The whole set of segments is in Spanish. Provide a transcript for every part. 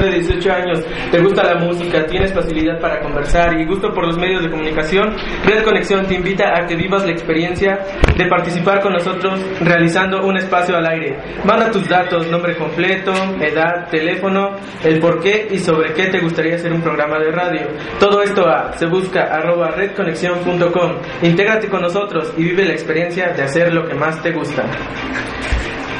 De 18 años, te gusta la música, tienes facilidad para conversar y gusto por los medios de comunicación, Red Conexión te invita a que vivas la experiencia de participar con nosotros realizando un espacio al aire. Manda tus datos, nombre completo, edad, teléfono, el por qué y sobre qué te gustaría hacer un programa de radio. Todo esto a se busca arroba redconexión.com. Intégrate con nosotros y vive la experiencia de hacer lo que más te gusta.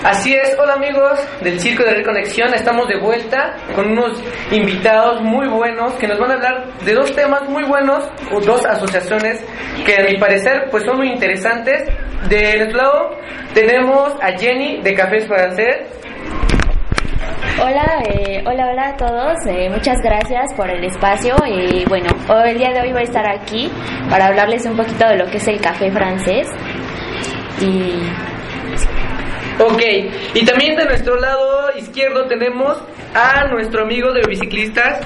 Así es, hola amigos del Circo de Reconexión, estamos de vuelta con unos invitados muy buenos que nos van a hablar de dos temas muy buenos, o dos asociaciones que a mi parecer pues son muy interesantes. De nuestro lado tenemos a Jenny de Cafés Francés. Hola, eh, hola, hola a todos. Eh, muchas gracias por el espacio. Y bueno, hoy, el día de hoy voy a estar aquí para hablarles un poquito de lo que es el café francés. Y Ok, y también de nuestro lado izquierdo tenemos a nuestro amigo de biciclistas,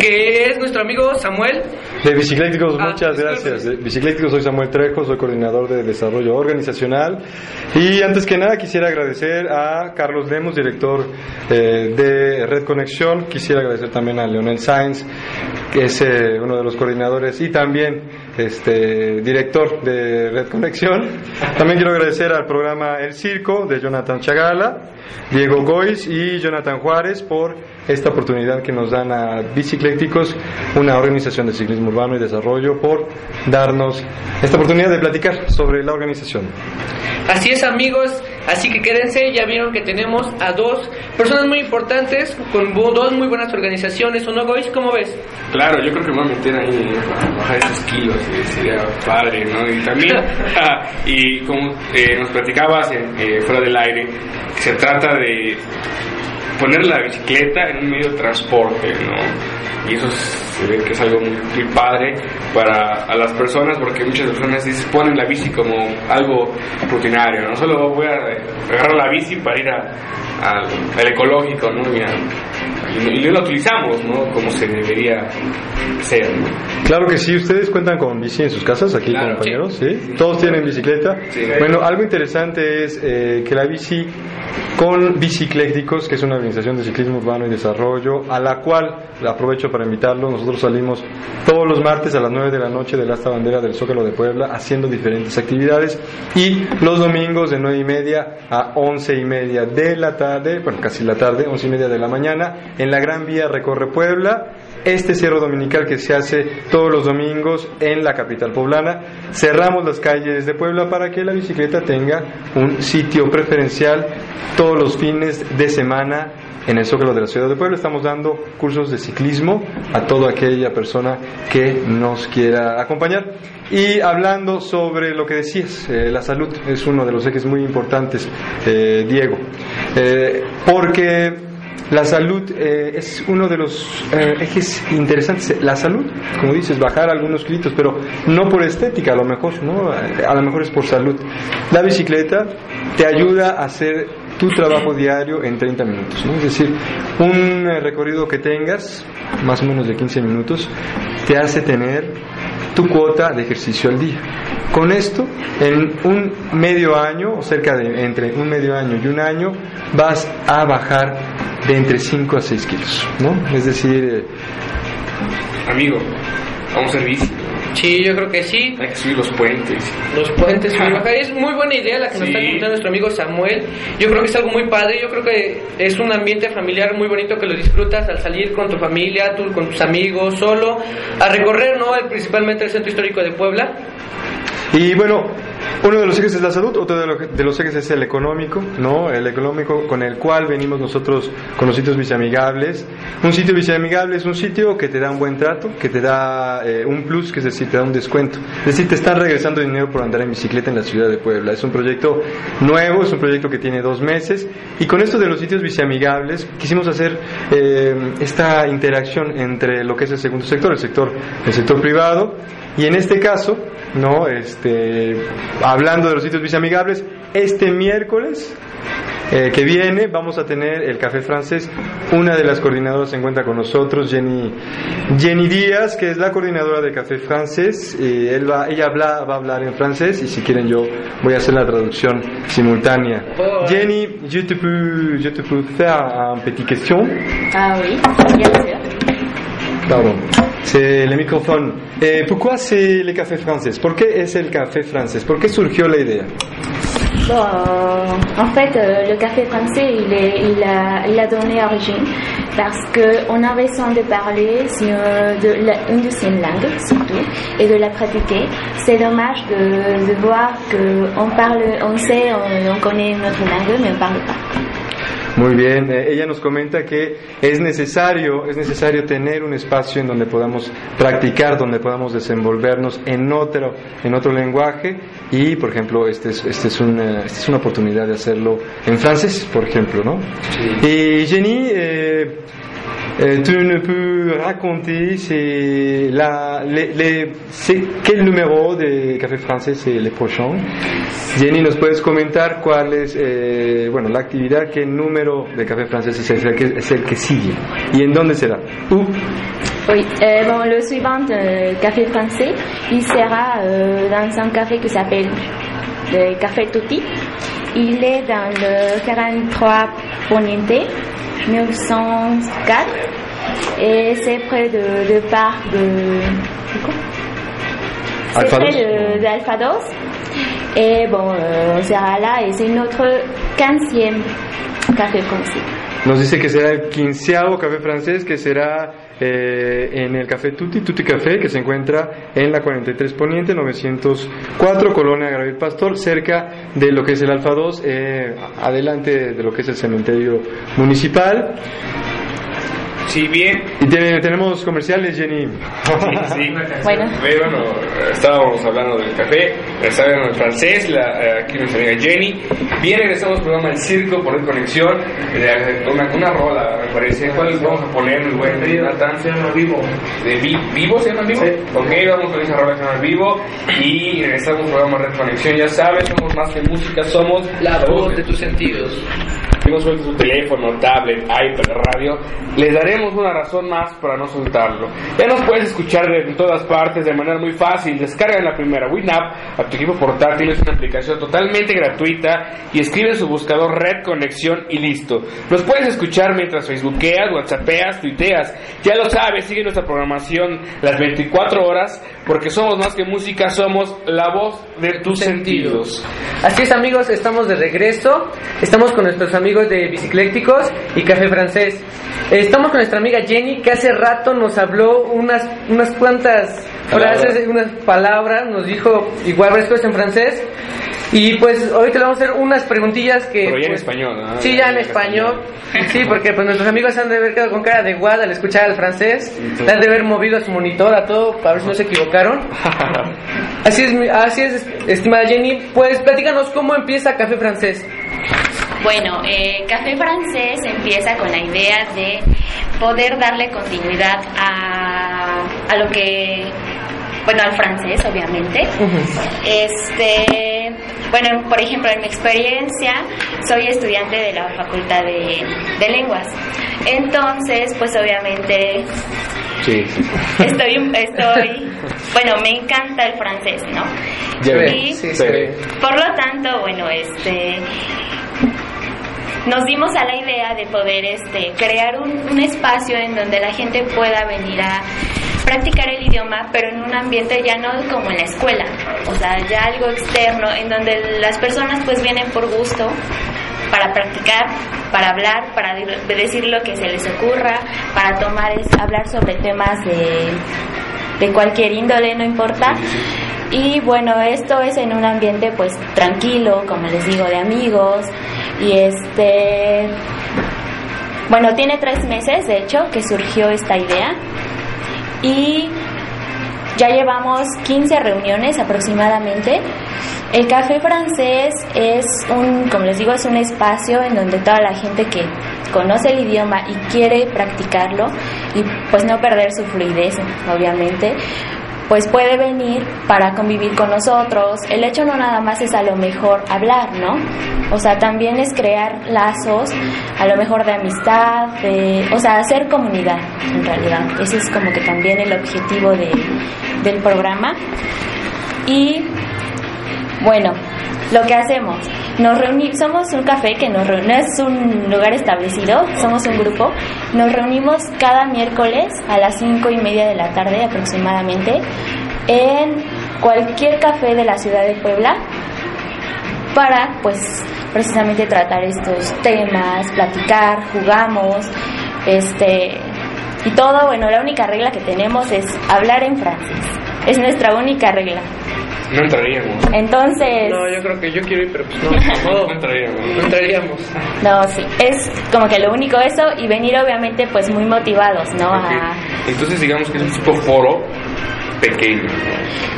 que es nuestro amigo Samuel. De Bicicléticos, Ah, muchas gracias. De Bicicléticos, soy Samuel Trejo, soy coordinador de desarrollo organizacional. Y antes que nada quisiera agradecer a Carlos Lemos, director eh, de Red Conexión. Quisiera agradecer también a Leonel Sainz, que es eh, uno de los coordinadores y también este, director de Red Conexión. También quiero agradecer al programa El Circo de Jonathan Chagala, Diego Gois y Jonathan Juárez por esta oportunidad que nos dan a Bicicléticos, una organización de ciclismo urbano y desarrollo, por darnos esta oportunidad de platicar sobre la organización. Así es amigos, así que quédense, ya vieron que tenemos a dos personas muy importantes con dos muy buenas organizaciones, ¿o no, Gois? ¿Cómo ves? Claro, yo creo que me voy a meter ahí a bajar esos kilos, eh, sería padre, ¿no? Y también, ah, y como eh, nos platicabas en, eh, fuera del aire, se trata de poner la bicicleta en un medio de transporte, ¿no? Y eso se ve que es algo muy, padre para a las personas, porque muchas personas dices, ponen la bici como algo rutinario, no solo voy a agarrar la bici para ir a- al, al ecológico, ¿no? A- y- no la utilizamos, ¿no? Como se debería ser, ¿no? Claro que sí, ustedes cuentan con bici en sus casas, aquí Claro, compañeros, ¿sí? Todos tienen bicicleta. Sí. Bueno, algo interesante es eh, que la bici con Bicicléticos, que es una organización de ciclismo urbano y desarrollo, a la cual aprovecho para invitarlo, nosotros salimos todos los martes a las 9 de la noche del Asta Bandera del Zócalo de Puebla haciendo diferentes actividades y los domingos de 9 y media a 11 y media de la tarde, bueno, casi la tarde, 11 y media de la mañana, en la Gran Vía Recorre Puebla este cierre dominical que se hace todos los domingos en la capital poblana. Cerramos las calles de Puebla para que la bicicleta tenga un sitio preferencial todos los fines de semana en el Zócalo de la ciudad de Puebla. Estamos dando cursos de ciclismo a toda aquella persona que nos quiera acompañar. Y hablando sobre lo que decías, eh, la salud es uno de los ejes muy importantes, eh, Diego. Eh, porque la salud eh, es uno de los eh, ejes interesantes. La salud, como dices, bajar algunos kilitos, pero no por estética, a lo mejor, ¿no? A lo mejor es por salud. La bicicleta te ayuda a hacer tu trabajo diario en 30 minutos. Es decir, un eh, recorrido que tengas, más o menos de 15 minutos, te hace tener tu cuota de ejercicio al día. Con esto, en un medio año, o cerca de entre un medio año y un año, vas a bajar de entre 5 a 6 kilos, ¿no? Es decir, eh, Amigo, a hacer bici, Sí, yo creo que sí. hay que subir los puentes. Los puentes, subir, bajar. es muy buena idea la que nos Sí. está contando nuestro amigo Samuel. Yo creo que es algo muy padre, yo creo que es un ambiente familiar muy bonito que lo disfrutas al salir con tu familia, tú, con tus amigos, solo, a recorrer, ¿no? El- Principalmente el centro histórico de Puebla. y bueno, Uno de los ejes es la salud, otro de, lo- de los ejes es el económico, ¿no? El económico con el cual venimos nosotros con los sitios viceamigables. Un sitio viceamigable es un sitio que te da un buen trato, que te da eh, un plus, que es decir, te da un descuento. Es decir, te están regresando dinero por andar en bicicleta en la ciudad de Puebla. Es un proyecto nuevo, es un proyecto que tiene dos meses. Y con esto de los sitios viceamigables, quisimos hacer eh, esta interacción entre lo que es el segundo sector, el sector, el sector privado, y en este caso, no, este, hablando de los sitios viceamigables, este miércoles eh, que viene vamos a tener el café francés. Una de las coordinadoras se encuentra con nosotros, Jenny, Jenny Díaz, que es la coordinadora del café francés. Y él va, ella habla, va a hablar en francés y si quieren yo voy a hacer la traducción simultánea. Oh. Jenny, je te peux, je te peux faire un petit question. Ah oui, bien sûr. Pardon. C'est le microphone. Eh, pourquoi c'est le café francés? ¿Por qué es el café francés? ¿Por qué surgió la euh, en fait, euh, le café français, il, a, donné origine parce qu'on a besoin de parler sur de la, une deuxième langue, surtout, et de la pratiquer. C'est dommage de, de voir qu'on parle, on sait, on, on connaît notre langue, mais on parle pas. Muy bien, eh, ella nos comenta que es necesario, es necesario tener un espacio en donde podamos practicar, donde podamos desenvolvernos en otro, en otro lenguaje. Y, por ejemplo, este es, este es una, esta es una oportunidad de hacerlo en francés, por ejemplo, ¿no? Y Jenny, eh, eh, tu ne peux raconter c'est la, les, c'est quel numéro de Café Francés c'est le prochain? Jenny, ¿nos puedes comentar cuál es, eh, bueno, la actividad, qué de Café Francés es el que, es el que sigue? Y en dónde será? Où Oui, euh, bon, le suivant euh, café français, il sera euh, dans un café qui s'appelle le Café Tutti. Il est dans le 43 Poniente, 904, et c'est près de, de parc de... C'est près de, de Alpha Dos. Et bon, euh, on sera là, et c'est notre 15e café français. Nos dice que será el quinceavo café francés, que será eh, en el Café Tutti, Tutti Café, que se encuentra en la 43 Poniente, 904, Colonia Gabriel Pastor, cerca de lo que es el Alfa 2, eh, adelante de lo que es el cementerio municipal. Si bien Y tiene- tenemos comerciales, Jenny. Sí, Bueno. Eh, bueno, estábamos hablando del café, hablando del francés, la, eh, aquí nuestra amiga Jenny. Bien, regresamos al programa El Circo por Red Conexión, de una, una rola, me parece. ¿Cuál vamos a poner, mi buen Nathan? Se llama Vivo. ¿De vi- Vivo se llama Vivo? Sí. Ok, vamos con esa rola que se llama Vivo y regresamos al programa Red Conexión. Ya sabes, somos más que música, somos La voz de tus sentidos. Hemos suelto su teléfono, tablet, iPad, radio. Les daremos una razón más para no soltarlo. Ya nos puedes escuchar de- en todas partes de manera muy fácil. Descarga la primera WinApp a tu equipo portátil. Es una aplicación totalmente gratuita y escribe en su buscador Red Conexión y listo. Nos puedes escuchar mientras facebookeas, whatsappeas, tuiteas. Ya lo sabes, sigue nuestra programación las 24 horas porque somos más que música, somos la voz de tus sentidos. Así es amigos, estamos de regreso. Estamos con nuestros amigos de Biciclécticos y Café Francés. Estamos con nuestra amiga Jenny que hace rato nos habló unas, unas cuantas Palabras. frases, unas palabras, nos dijo igual varias cosas en francés. Y pues ahorita le vamos a hacer unas preguntillas que... Pero ya en pues, español, ¿no? Sí, ya en español. Sí, porque pues nuestros amigos han de haber quedado con cara de guada al escuchar al francés. Han de haber movido a su monitor a todo para ver si no se equivocaron. Así es, así es, estimada Jenny. Pues platícanos cómo empieza Café Francés. Bueno, eh, Café Francés empieza con la idea de poder darle continuidad a, a lo que, bueno, al francés, obviamente. Este, bueno, por ejemplo, en mi experiencia, soy estudiante de la Facultad de, de Lenguas. Entonces, pues obviamente Sí, sí. estoy, estoy, bueno, me encanta el francés, ¿no? Ya. Y- Sí, Sí. sí. por lo tanto, bueno, este nos dimos a la idea de poder este crear un, un espacio en donde la gente pueda venir a practicar el idioma, pero en un ambiente ya no como en la escuela, o sea, ya algo externo, en donde las personas pues vienen por gusto para practicar, para hablar, para decir lo que se les ocurra, para tomar, es, hablar sobre temas de, de cualquier índole, no importa. Y bueno, esto es en un ambiente pues tranquilo, como les digo, de amigos. Y este, bueno, tiene tres meses, de hecho, que surgió esta idea. Y ya llevamos 15 reuniones aproximadamente. El café francés es un, como les digo, es un espacio en donde toda la gente que conoce el idioma y quiere practicarlo y pues no perder su fluidez, obviamente, pues puede venir para convivir con nosotros. El hecho no nada más es a lo mejor hablar, ¿no? O sea, también es crear lazos, a lo mejor de amistad, de, o sea, hacer comunidad, en realidad. Ese es como que también el objetivo de, del programa. Y bueno, lo que hacemos, nos reunimos, somos un café que nos no es un lugar establecido, somos un grupo, nos reunimos cada miércoles a las cinco y media de la tarde aproximadamente en cualquier café de la ciudad de Puebla para pues precisamente tratar estos temas, platicar, jugamos, este y todo, bueno, la única regla que tenemos es hablar en francés. Es nuestra única regla. No entraríamos. Entonces, No, yo creo que yo quiero ir, pero pues no, no, No entraríamos. no entraríamos. no, sí, es como que lo único eso y venir obviamente pues muy motivados, ¿no? A, Entonces digamos que es un tipo foro pequeño.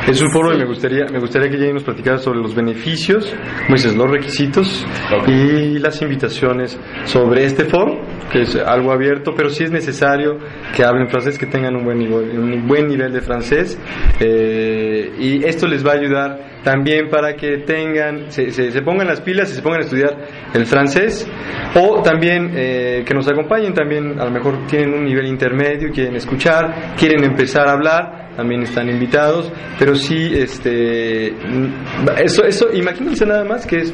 Es un foro y me gustaría, me gustaría que Jenny nos platicara sobre los beneficios, dices, los requisitos y las invitaciones sobre este foro, que es algo abierto, pero sí es necesario que hablen francés, que tengan un buen nivel, un buen nivel de francés eh, y esto les va a ayudar también para que tengan, se, se- se pongan las pilas y se pongan a estudiar el francés o también eh, que nos acompañen también, a lo mejor tienen un nivel intermedio, quieren escuchar, quieren empezar a hablar, también están invitados, pero sí, este, eso, eso, imagínense nada más que es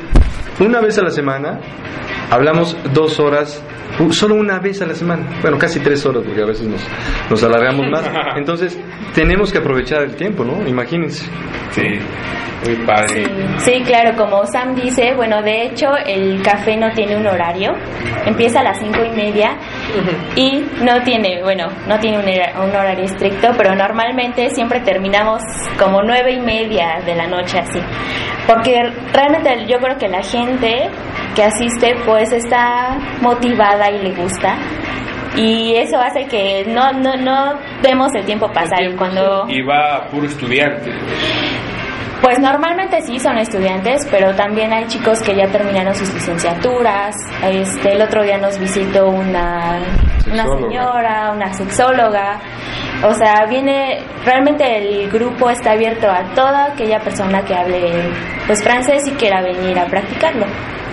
una vez a la semana, hablamos dos horas, solo una vez a la semana, bueno, casi tres horas, porque a veces nos, nos alargamos más, entonces tenemos que aprovechar el tiempo, ¿no? Imagínense. Sí, muy padre. Sí, claro, como Sam dice, bueno, de hecho el café no tiene un horario, empieza a las cinco y media y no tiene, bueno, no tiene un, hora- un horario estricto, pero normalmente siempre terminamos como nueve y media de la noche así, porque realmente yo creo que la gente que asiste pues está motivada y le gusta. Y eso hace que no, no, no vemos el tiempo pasar. Y cuando Y va puro estudiante. pues normalmente sí son estudiantes, pero también hay chicos que ya terminaron sus licenciaturas. Este, el otro día nos visitó una, una señora, una sexóloga. O sea, viene, realmente el grupo está abierto a toda aquella persona que hable pues francés y quiera venir a practicarlo.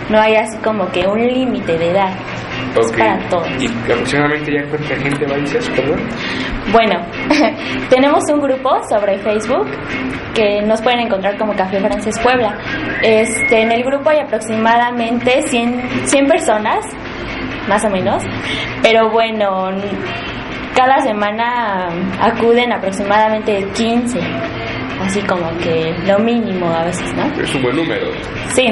No hay así como que un límite de edad. Para todos. Y aproximadamente ya cuánta gente va a dices, perdón. Bueno, tenemos un grupo sobre Facebook que nos pueden encontrar como Café Francés Puebla. Este, en el grupo hay aproximadamente 100, 100 personas, más o menos, pero bueno, cada semana acuden aproximadamente 15, así como que lo mínimo a veces, ¿no? Es un buen número. Sí,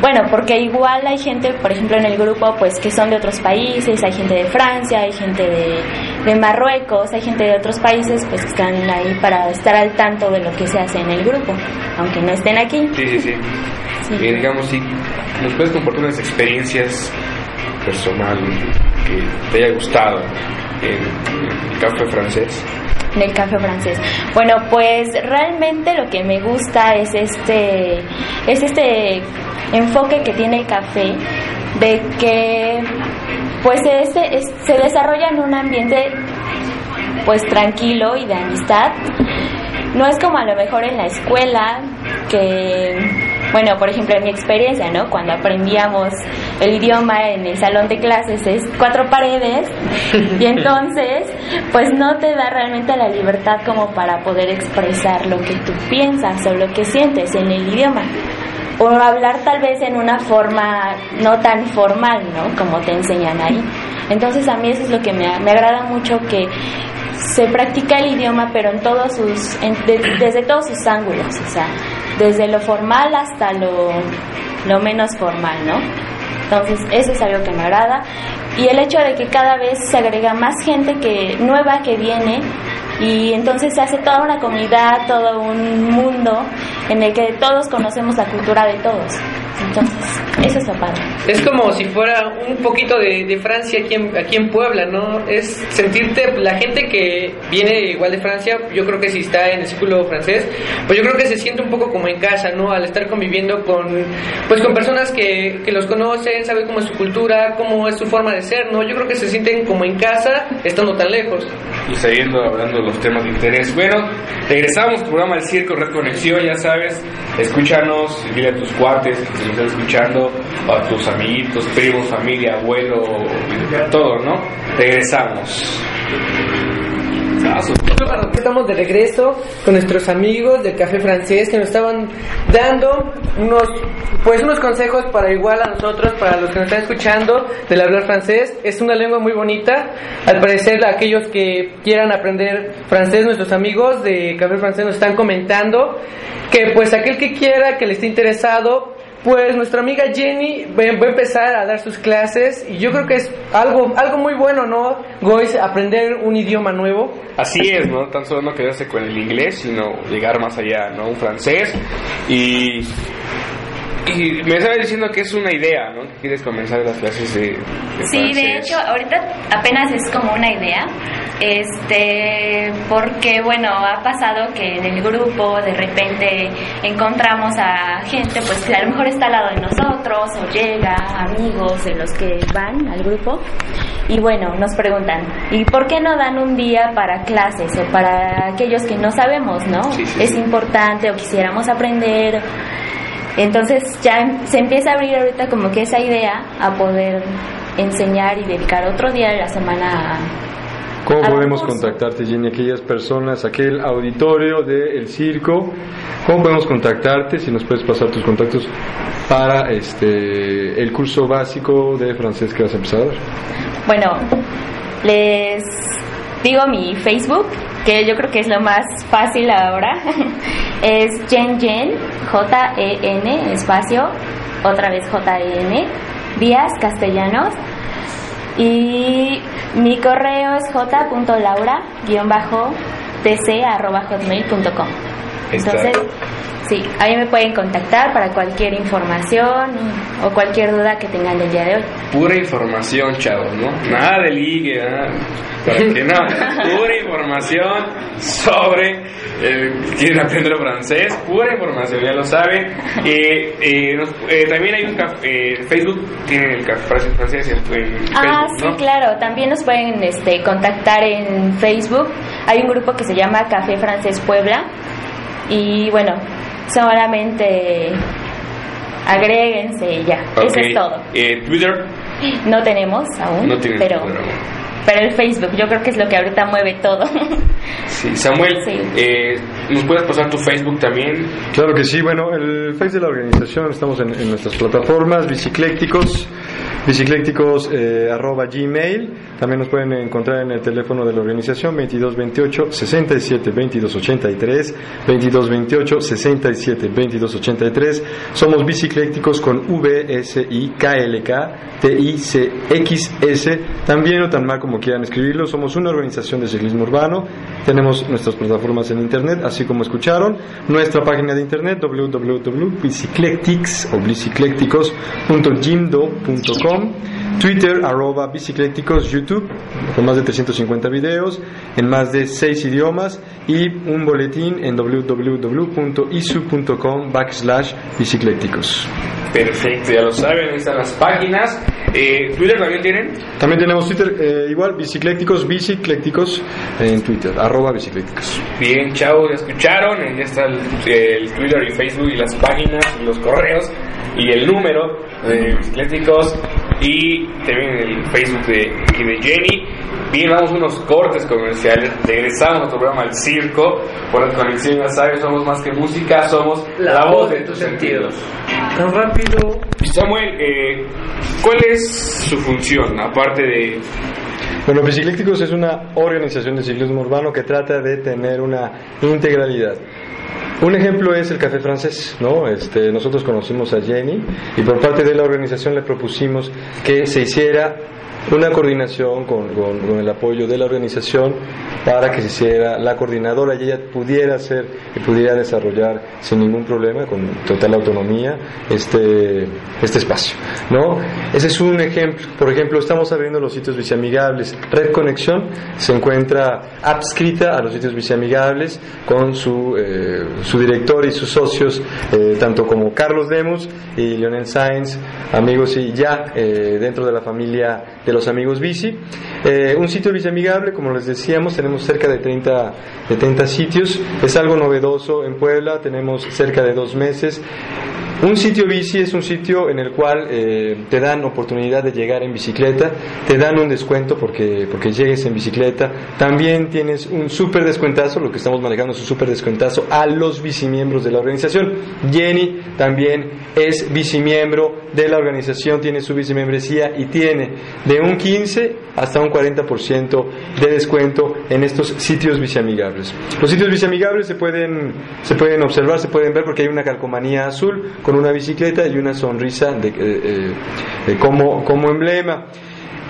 bueno, porque igual hay gente, por ejemplo, en el grupo, pues que son de otros países, hay gente de Francia, hay gente de, de Marruecos, hay gente de otros países, pues que están ahí para estar al tanto de lo que se hace en el grupo, aunque no estén aquí. Sí, sí, sí. Sí. Y digamos, si nos puedes compartir unas experiencias personales que te haya gustado en el café francés. En el café francés. Bueno, pues realmente lo que me gusta es este es este enfoque que tiene el café de que pues este es- se desarrolla en un ambiente pues tranquilo y de amistad. No es como a lo mejor en la escuela que bueno, por ejemplo, en mi experiencia, ¿no? Cuando aprendíamos el idioma en el salón de clases es cuatro paredes y entonces, pues no te da realmente la libertad como para poder expresar lo que tú piensas o lo que sientes en el idioma. O hablar tal vez en una forma no tan formal, ¿no? Como te enseñan ahí. Entonces a mí eso es lo que me, me agrada mucho que se practica el idioma, pero en todos sus, en- de- desde todos sus ángulos, o sea, desde lo formal hasta lo, lo menos formal, ¿no? Entonces, eso es algo que me agrada. Y el hecho de que cada vez se agrega más gente que nueva que viene y entonces se hace toda una comunidad, todo un mundo en el que todos conocemos la cultura de todos. Entonces, eso es lo padre. Es como si fuera un poquito de, de Francia aquí en, aquí en Puebla, ¿no? Es sentirte, la gente que viene igual de Francia, yo creo que si está en el círculo francés, pues yo creo que se siente un poco como en casa, ¿no? Al estar conviviendo con, pues con personas que, que los conocen, saben cómo es su cultura, cómo es su forma de ser, ¿no? Yo creo que se sienten como en casa estando tan lejos. y siguiendo hablando de los temas de interés. Bueno, regresamos al programa del Circo Red Conexión, ya sabes, escúchanos, dile a tus cuates que están escuchando, a tus amiguitos, primos, familia, abuelo, todo, ¿no? Regresamos. Bueno, Estamos de regreso con nuestros amigos del Café Francés que nos estaban dando unos, pues unos consejos para igual a nosotros, para los que nos están escuchando del hablar francés. Es una lengua muy bonita. Al parecer, aquellos que quieran aprender francés, nuestros amigos de Café Francés nos están comentando que pues aquel que quiera, que le esté interesado, pues nuestra amiga Jenny va a empezar a dar sus clases y yo creo que es algo, algo muy bueno, ¿no? Gois, aprender un idioma nuevo. Así es, ¿no? Tan solo no quedarse con el inglés, sino llegar más allá, ¿no? Un francés. Y, y me estaba diciendo que es una idea, ¿no? Que quieres comenzar las clases de, de Sí, de hecho, ahorita apenas es como una idea, este, porque bueno, ha pasado que en el grupo de repente encontramos a gente pues que a lo mejor está al lado de nosotros o llega amigos de los que van al grupo y bueno, nos preguntan, ¿y por qué no dan un día para clases o para aquellos que no sabemos, no? Sí, sí, es sí. importante o quisiéramos aprender entonces ya em- se empieza a abrir ahorita como que esa idea a poder enseñar y dedicar otro día de la semana a... ¿Cómo ¿Algún podemos curso? contactarte, Jenny? Aquellas personas, aquel auditorio del circo, ¿cómo podemos contactarte? Si nos puedes pasar tus contactos para este el curso básico de francés que vas a empezar. Bueno, les digo mi Facebook, que yo creo que es lo más fácil ahora. es Jen Jen, J-E-N, espacio, otra vez J-E-N, Díaz Castellanos. Y mi correo es j.laura-tc.hotmail.com. Entonces, sí, ahí me pueden contactar para cualquier información o cualquier duda que tengan del día de hoy. Pura información, chavos, ¿no? Nada de ligue, ¿verdad? Para que no, pura información sobre eh, quieren aprender francés, pura información, ya lo saben. Eh, nos- también hay un café, eh, Facebook, tiene el café francés en, Ah, Facebook, sí, ¿no? claro. También nos pueden este, contactar en Facebook. Hay un grupo que se llama Café Francés Puebla. Y bueno, solamente agréguense y ya. Eso Ok. es todo. Eh, Twitter, No tenemos aún, no pero, pero el Facebook yo creo que es lo que ahorita mueve todo. Sí, Samuel, Sí. eh, ¿nos puedes pasar tu Facebook también? Claro que sí, bueno, el Face de la organización, estamos en, en nuestras plataformas, biciclécticos, biciclécticos eh, arroba gmail, también nos pueden encontrar en el teléfono de la organización 2228 67 2283, 2228 67 2283, somos biciclécticos con V, S, I, K, L, K, T, I, C, X, S, también o tan mal como quieran escribirlo, somos una organización de ciclismo urbano, tenemos nuestras plataformas en internet, así como escucharon, nuestra página de internet www.biciclectics o Twitter arroba biciclécticos, YouTube con más de 350 videos en más de 6 idiomas y un boletín en www.isu.com backslash biciclécticos. Perfecto, ya lo saben, ahí están las páginas. Eh, ¿Twitter también tienen? También tenemos Twitter eh, igual, biciclécticos, biciclécticos en Twitter, arroba biciclécticos. Bien, chavos, ya escucharon, ahí ya está el, el Twitter y Facebook y las páginas y los correos y el número de bicicléticos y también el Facebook de, y de Jenny. Bien, vamos a unos cortes comerciales, regresamos a nuestro programa El Circo, por la conexión, ya sabes, somos más que música, somos la, voz de tus sentidos. Tan rápido. Samuel, eh, ¿cuál es su función, aparte de Bueno, Biciclécticos es una organización de ciclismo urbano que trata de tener una integralidad. Un ejemplo es el Café Francés, ¿no? Este, nosotros conocimos a Jenny y por parte de la organización le propusimos que se hiciera una coordinación con, con, el apoyo de la organización para que se hiciera la coordinadora y ella pudiera hacer y pudiera desarrollar sin ningún problema, con total autonomía, este, este espacio. ¿no? Ese es un ejemplo. Por ejemplo, estamos abriendo los sitios viceamigables. Red Conexión se encuentra adscrita a los sitios viceamigables con su, eh, su director y sus socios, eh, tanto como Carlos Demos y Lionel Sainz, amigos y ya eh, dentro de la familia de los amigos bici. un sitio viceamigable, como les decíamos, tenemos cerca de 30, de 30 sitios. Es algo novedoso en Puebla, tenemos cerca de dos meses. Un sitio bici es un sitio en el cual eh, te dan oportunidad de llegar en bicicleta, te dan un descuento porque, porque llegues en bicicleta, también tienes un súper descuentazo, lo que estamos manejando es un súper descuentazo a los bicimiembros de la organización. Jenny también es bicimiembro de la organización, tiene su bicimembresía y tiene de un 15 hasta un 40% de descuento en estos sitios biciamigables. Los sitios biciamigables se pueden, se pueden observar, se pueden ver porque hay una calcomanía azul con una bicicleta y una sonrisa de, eh, eh, como, como emblema.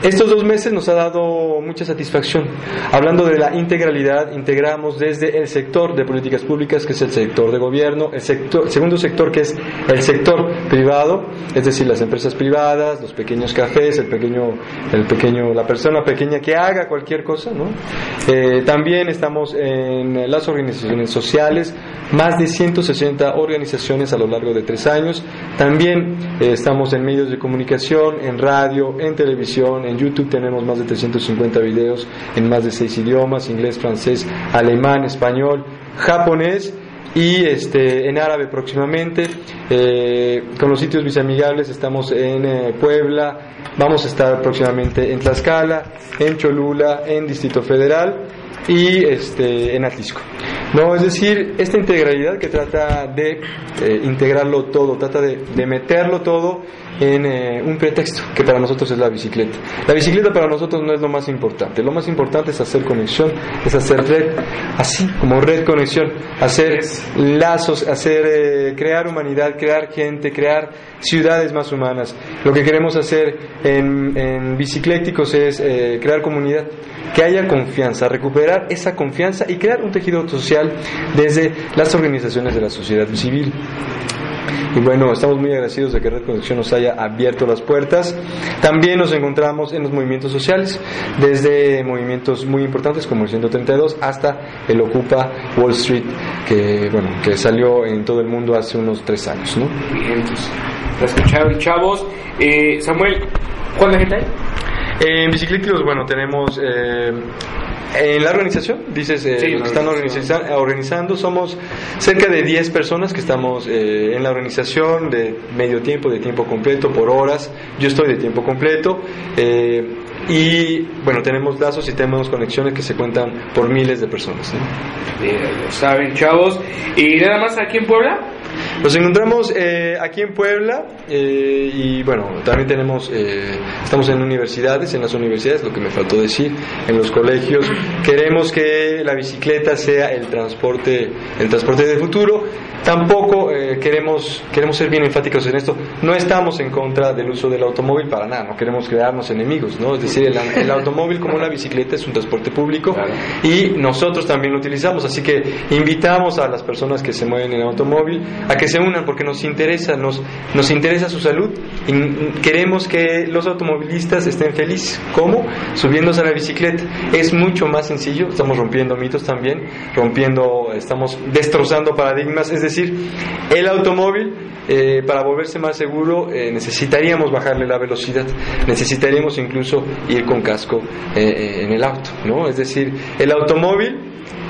Estos dos meses nos ha dado mucha satisfacción. Hablando de la integralidad, integramos desde el sector de políticas públicas, que es el sector de gobierno, el, sector, segundo sector, que es el sector privado, es decir, las empresas privadas, los pequeños cafés, el pequeño, el pequeño, la persona pequeña que haga cualquier cosa, ¿no? Eh, también estamos en las organizaciones sociales, más de 160 organizaciones a lo largo de tres años. También eh, estamos en medios de comunicación, en radio, en televisión, en YouTube tenemos más de 350 videos en más de seis idiomas, inglés, francés, alemán, español, japonés y este, en árabe próximamente. Eh, con los sitios visamigables estamos en eh, Puebla, vamos a estar próximamente en Tlaxcala, en Cholula, en Distrito Federal y este, en Atlisco. No, es decir, esta integralidad que trata de eh, integrarlo todo, trata de, de meterlo todo en eh, un pretexto que para nosotros es la bicicleta. La bicicleta para nosotros no es lo más importante, lo más importante es hacer conexión, es hacer red, así como red conexión, hacer lazos, hacer eh, crear humanidad, crear gente, crear ciudades más humanas. Lo que queremos hacer en, en bicicléticos es eh, crear comunidad, que haya confianza, recuperar esa confianza y crear un tejido social desde las organizaciones de la sociedad civil. Y bueno, estamos muy agradecidos de que Red Conexión nos haya abierto las puertas. También nos encontramos en los movimientos sociales, desde movimientos muy importantes como el 132 hasta el Ocupa Wall Street, que bueno, que salió en todo el mundo hace unos tres años, ¿no? Bien, pues, chavos. Eh, Samuel, ¿cuánta gente hay? En bicicléticos, bueno, tenemos eh, en la organización, dices, eh, que están organizando, somos cerca de 10 personas que estamos eh, en la organización de medio tiempo, de tiempo completo, por horas. Yo estoy de tiempo completo. Eh, y bueno, tenemos lazos y tenemos conexiones que se cuentan por miles de personas. saben, chavos. ¿Y nada más aquí en Puebla? Nos encontramos eh, aquí en Puebla eh, y bueno, también tenemos, eh, estamos en universidades, en las universidades, lo que me faltó decir, en los colegios. Queremos que la bicicleta sea el transporte, el transporte de futuro. Tampoco queremos, queremos ser bien enfáticos en esto. No estamos en contra del uso del automóvil para nada, no queremos crearnos enemigos, ¿no? Es decir, el, automóvil como la bicicleta es un transporte público y nosotros también lo utilizamos. Así que invitamos a las personas que se mueven en automóvil a que se unan porque nos interesa, nos, nos interesa su salud y queremos que los automovilistas estén felices. ¿Cómo? Subiéndose a la bicicleta. Es mucho más sencillo, estamos rompiendo mitos también, rompiendo, estamos destrozando paradigmas, es decir, el automóvil eh, para volverse más seguro eh, necesitaríamos bajarle la velocidad, necesitaríamos incluso ir con casco eh, en el auto, ¿no? Es decir, el automóvil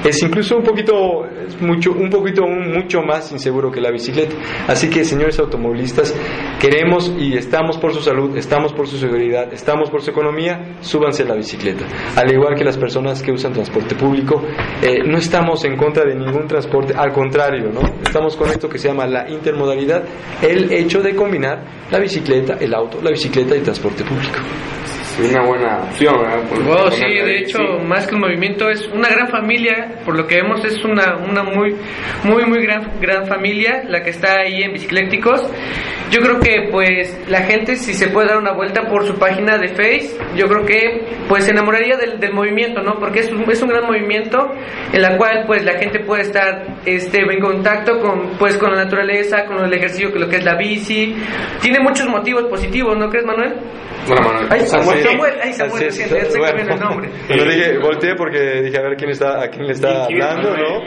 es incluso un poquito, mucho, un poquito mucho más inseguro que la bicicleta. Así que, señores automovilistas, queremos y estamos por su salud, estamos por su seguridad, estamos por su economía, súbanse a la bicicleta. Al igual que las personas que usan transporte público, eh, no estamos en contra de ningún transporte, al contrario, ¿no? Estamos con esto que se llama la intermodalidad, el hecho de combinar la bicicleta, el auto, la bicicleta y el transporte público. Una buena opción. Wow, sí, de hecho, más que un movimiento, es una gran familia. Por lo que vemos, es una, una muy, muy, muy gran, gran familia la que está ahí en Bicicléticos. Yo creo que, pues, la gente, si se puede dar una vuelta por su página de Face, yo creo que, pues, se enamoraría del, del movimiento, ¿no? Porque es un, es un gran movimiento en la cual, pues, la gente puede estar este, en contacto con, pues, con la naturaleza, con el ejercicio, con lo que es la bici. Tiene muchos motivos positivos, ¿no crees, Manuel? Bueno, Manuel. Ay, Samuel. Samuel, ay, Samuel, Sí, lo siento, ya sé que bueno. el nombre. Dije, volteé porque dije a ver quién está, a quién le está ¿Quién es hablando? ¿no?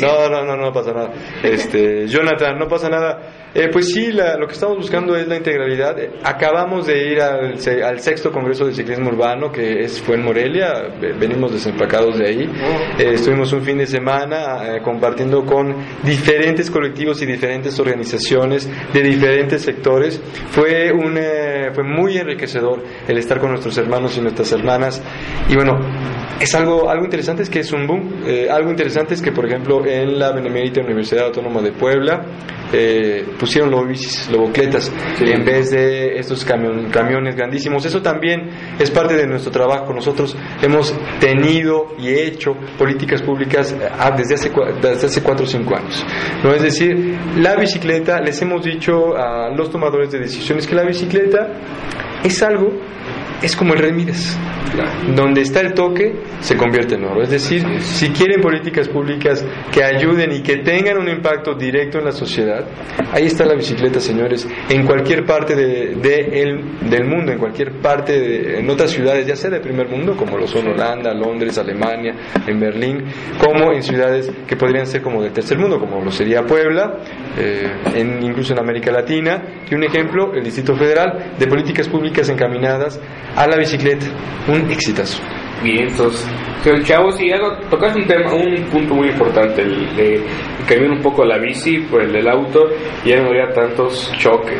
No, no, no, no pasa nada. Este, Jonathan, no pasa nada. Eh, pues sí, la- lo que estamos buscando es la integralidad. Eh, Acabamos de ir al, al sexto Congreso de Ciclismo Urbano, que es, fue en Morelia, Ve- venimos desempacados de ahí. Eh, estuvimos un fin de semana eh, compartiendo con diferentes colectivos y diferentes organizaciones de diferentes sectores. Fue, un, eh, fue muy enriquecedor el estar con nuestros hermanos y nuestras hermanas. Y bueno, es algo, algo interesante es que es un boom. Eh, algo interesante es que, por ejemplo, en la Benemérita Universidad Autónoma de Puebla eh, pusieron lobicis, lobocletas, en vez de estos camion- camiones grandísimos. Eso también es parte de nuestro trabajo. Nosotros hemos tenido y hecho políticas públicas ah, desde hace, desde hace cuatro o cinco años. ¿no? Es decir, la bicicleta, les hemos dicho a los tomadores de decisiones que la bicicleta es algo, es como el Remírez. Donde está el toque, se convierte en oro. Es decir, si quieren políticas públicas que ayuden y que tengan un impacto directo en la sociedad, ahí está la bicicleta, señores, en cualquier parte de, el- del mundo, en cualquier parte, de- en otras ciudades, ya sea de primer mundo, como lo son Holanda, Londres, Alemania, en Berlín, como en ciudades que podrían ser como del tercer mundo, como lo sería Puebla, eh, en, incluso en América Latina, y un ejemplo, el Distrito Federal, de políticas públicas encaminadas a la bicicleta. Un exitazo. Bien, entonces, chavos, y algo, tocaste un tema, un punto muy importante, el de cambiar un poco la bici por el del auto, y ya no habría tantos choques.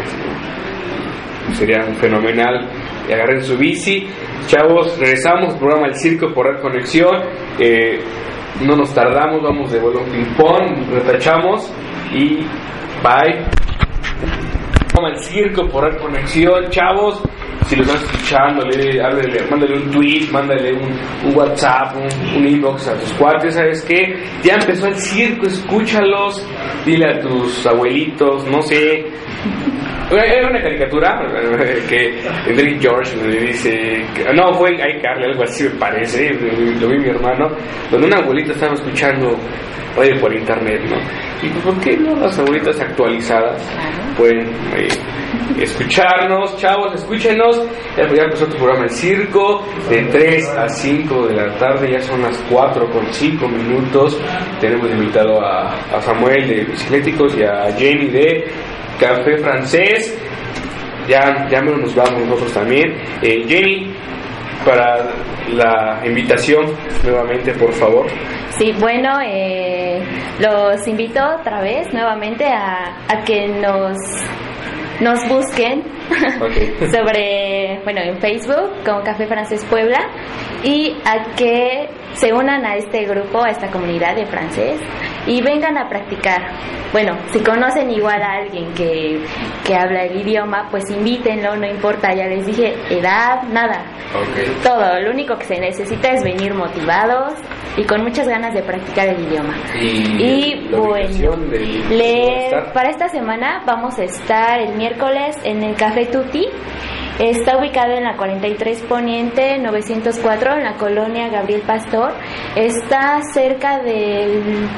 Sería fenomenal. Y agarren su bici. Chavos, regresamos programa El Circo por Red Conexión. Eh, no nos tardamos, vamos de vuelo ping-pong, retachamos y bye. Programa El Circo por Red Conexión, chavos. Si lo están escuchando, le- háblele, mándale un tweet, mándale un, WhatsApp, un, un inbox a tus cuates, ¿sabes qué? Ya empezó el circo, escúchalos, dile a tus abuelitos, no sé. Hay una caricatura eh, que Drake George le dice, no, fue iCarly, algo así me parece, lo vi mi hermano, donde una abuelita estaba escuchando radio por internet, ¿no? Y pues, ¿por qué no las abuelitas actualizadas pueden eh, escucharnos, chavos, escúchenos. Ya, ya empezó tu programa El Circo, de 3 a 5 de la tarde, ya son las 4 con 5 minutos. Tenemos invitado a, a Samuel de Bicicléticos y a Jenny de Café Francés. Ya, ya nos vamos nosotros también. Eh, Jenny, para la invitación nuevamente, por favor. Sí, bueno, eh, los invito otra vez nuevamente a, a que nos, nos busquen sobre, bueno, en Facebook como Café Francés Puebla y a que se unan a este grupo, a esta comunidad de francés y vengan a practicar. Bueno, si conocen igual a alguien que, que habla el idioma, pues invítenlo, no importa, ya les dije, edad, nada. Todo, lo único que se necesita es venir motivados y con muchas ganas de practicar el idioma. Y bueno, para esta semana vamos a estar el miércoles en el Café Tuti. Está ubicado en la 43 Poniente 904 en la colonia Gabriel Pastor. Está cerca del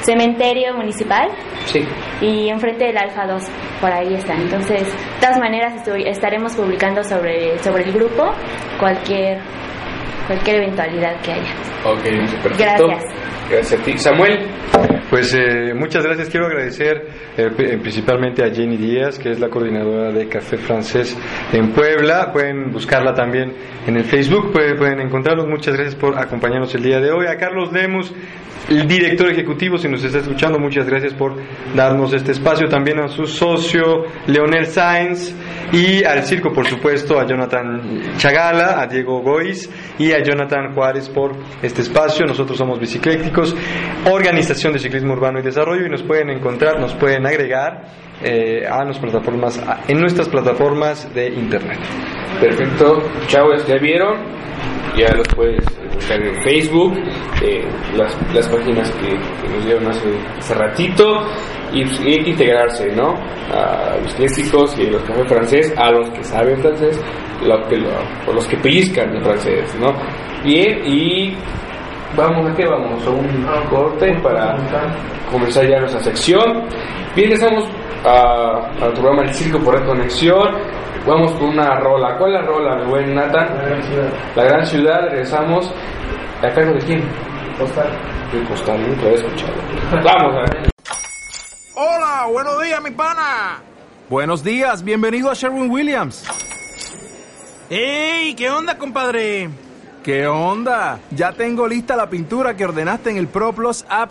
cementerio municipal Sí. y enfrente del Alfa 2, por ahí está. Entonces, de todas maneras estoy- estaremos publicando sobre, sobre el grupo cualquier cualquier eventualidad que haya. Ok, perfecto. Gracias. Gracias a ti. Samuel. Pues eh, muchas gracias. Quiero agradecer eh, pri- principalmente a Jenny Díaz, que es la coordinadora de Café Francés en Puebla. Pueden buscarla también en el Facebook, pueden, pueden encontrarlos. Muchas gracias por acompañarnos el día de hoy. A Carlos Lemus, el director ejecutivo, si nos está escuchando, muchas gracias por darnos este espacio. También a su socio, Leonel Sáenz, y al circo, por supuesto, a Jonathan Chagala, a Diego Goiz y a Jonathan Juárez por este espacio. Nosotros somos Bicicléticos, organización de ciclismo Urbano y Desarrollo y nos pueden encontrar, nos pueden agregar eh, a, nuestras plataformas, en nuestras plataformas de internet. Perfecto, chavos, ya vieron, ya los puedes buscar en Facebook, eh, las, las, páginas que, nos dieron hace, ratito, y, hay que integrarse, ¿no? A los clásicos y los cafés francés, a los que saben francés, lo que lo, o los que pellizcan de francés, ¿no? Bien, y vamos a qué vamos a un corte para comenzar ya nuestra sección. Bien, estamos a, a tu programa El Circo por Reconexión. Vamos con una rola. ¿Cuál es la rola, mi buen Nathan? La gran ciudad. La gran ciudad, regresamos. ¿A cargo de quién? Postal. De Postal, nunca había escuchado. Vamos a ver. Hola, buenos días, mi pana. Buenos días, bienvenido a Sherwin Williams. ¡Ey! ¿Qué onda, compadre? ¿Qué onda? Ya tengo lista la pintura que ordenaste en el ProPlus app.